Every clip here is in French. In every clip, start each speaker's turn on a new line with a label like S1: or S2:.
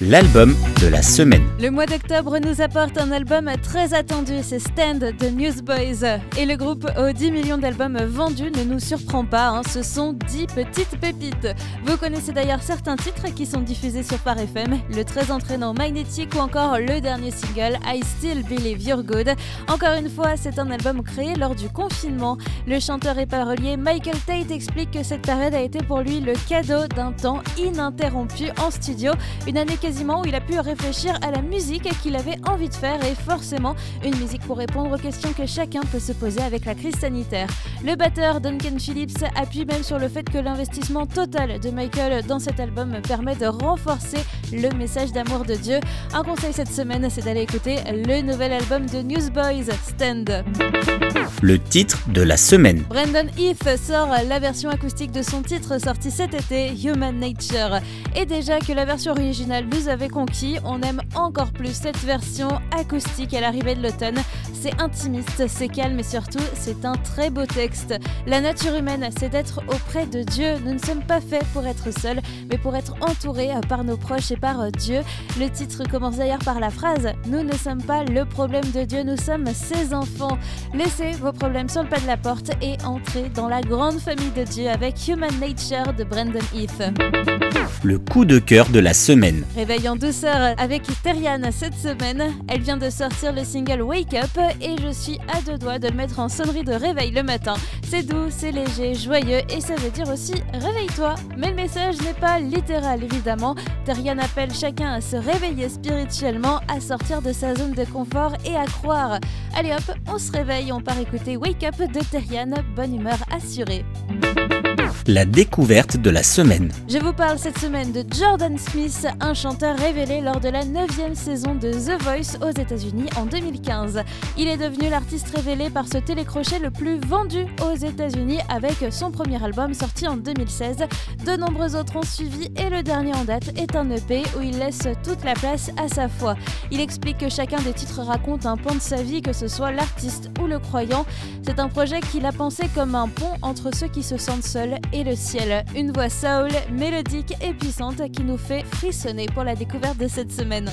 S1: L'album de la semaine.
S2: Le mois d'octobre nous apporte un album très attendu, c'est Stand de Newsboys. Et le groupe aux 10 millions d'albums vendus ne nous surprend pas, hein. ce sont 10 petites pépites. Vous connaissez d'ailleurs certains titres qui sont diffusés sur Par FM, le très entraînant Magnetic ou encore le dernier single I Still Believe You're Good. Encore une fois, c'est un album créé lors du confinement. Le chanteur et parolier Michael Tate explique que cette période a été pour lui le cadeau d'un temps ininterrompu en studio, une année quasiment où il a pu réfléchir à la musique qu'il avait envie de faire et forcément une musique pour répondre aux questions que chacun peut se poser avec la crise sanitaire. Le batteur Duncan Phillips appuie même sur le fait que l'investissement total de Michael dans cet album permet de renforcer le message d'amour de Dieu. Un conseil cette semaine, c'est d'aller écouter le nouvel album de Newsboys, Stand.
S1: Le titre de la semaine.
S2: Brandon Heath sort la version acoustique de son titre sorti cet été, Human Nature. Et déjà que la version originale nous avait conquis, on aime encore plus cette version acoustique à l'arrivée de l'automne. C'est intimiste, c'est calme et surtout c'est un très beau texte. La nature humaine, c'est d'être auprès de Dieu. Nous ne sommes pas faits pour être seuls, mais pour être entourés par nos proches et par Dieu. Le titre commence d'ailleurs par la phrase Nous ne sommes pas le problème de Dieu, nous sommes ses enfants. Laissez vos problèmes sur le pas de la porte et entrez dans la grande famille de Dieu avec Human Nature de Brandon Heath.
S1: Le coup de cœur de la semaine.
S2: Réveil en douceur avec Teriane cette semaine. Elle vient de sortir le single Wake Up et je suis à deux doigts de le mettre en sonnerie de réveil le matin. C'est doux, c'est léger, joyeux et ça veut dire aussi réveille-toi. Mais le message n'est pas littéral évidemment. Teriane appelle chacun à se réveiller spirituellement, à sortir de sa zone de confort et à croire. Allez hop, on se réveille, on part écouter Wake Up de Teriane, bonne humeur assurée.
S1: La découverte de la semaine.
S2: Je vous parle cette semaine de Jordan Smith, un chanteur révélé lors de la 9 saison de The Voice aux États-Unis en 2015. Il est devenu l'artiste révélé par ce télécrochet le plus vendu aux États-Unis avec son premier album sorti en 2016. De nombreux autres ont suivi et le dernier en date est un EP où il laisse toute la place à sa foi. Il explique que chacun des titres raconte un pan de sa vie, que ce soit l'artiste ou le croyant. C'est un projet qu'il a pensé comme un pont entre ceux qui se sentent seuls et le ciel. Une voix soul, mélodique et puissante qui nous fait frissonner pour la découverte de cette semaine.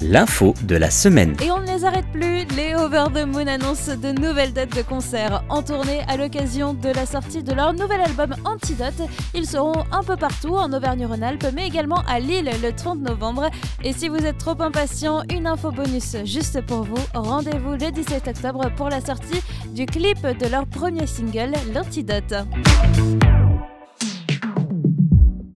S1: L'info de la semaine.
S2: Et on ne les arrête plus, les Over the Moon annoncent de nouvelles dates de concert en tournée à l'occasion de la sortie de leur nouvel album Antidote. Ils seront un peu partout en Auvergne-Rhône-Alpes, mais également à Lille le 30 novembre. Et si vous êtes trop impatient, une info bonus juste pour vous. Rendez-vous le 17 octobre pour la sortie du clip de leur premier single, L'Antidote. you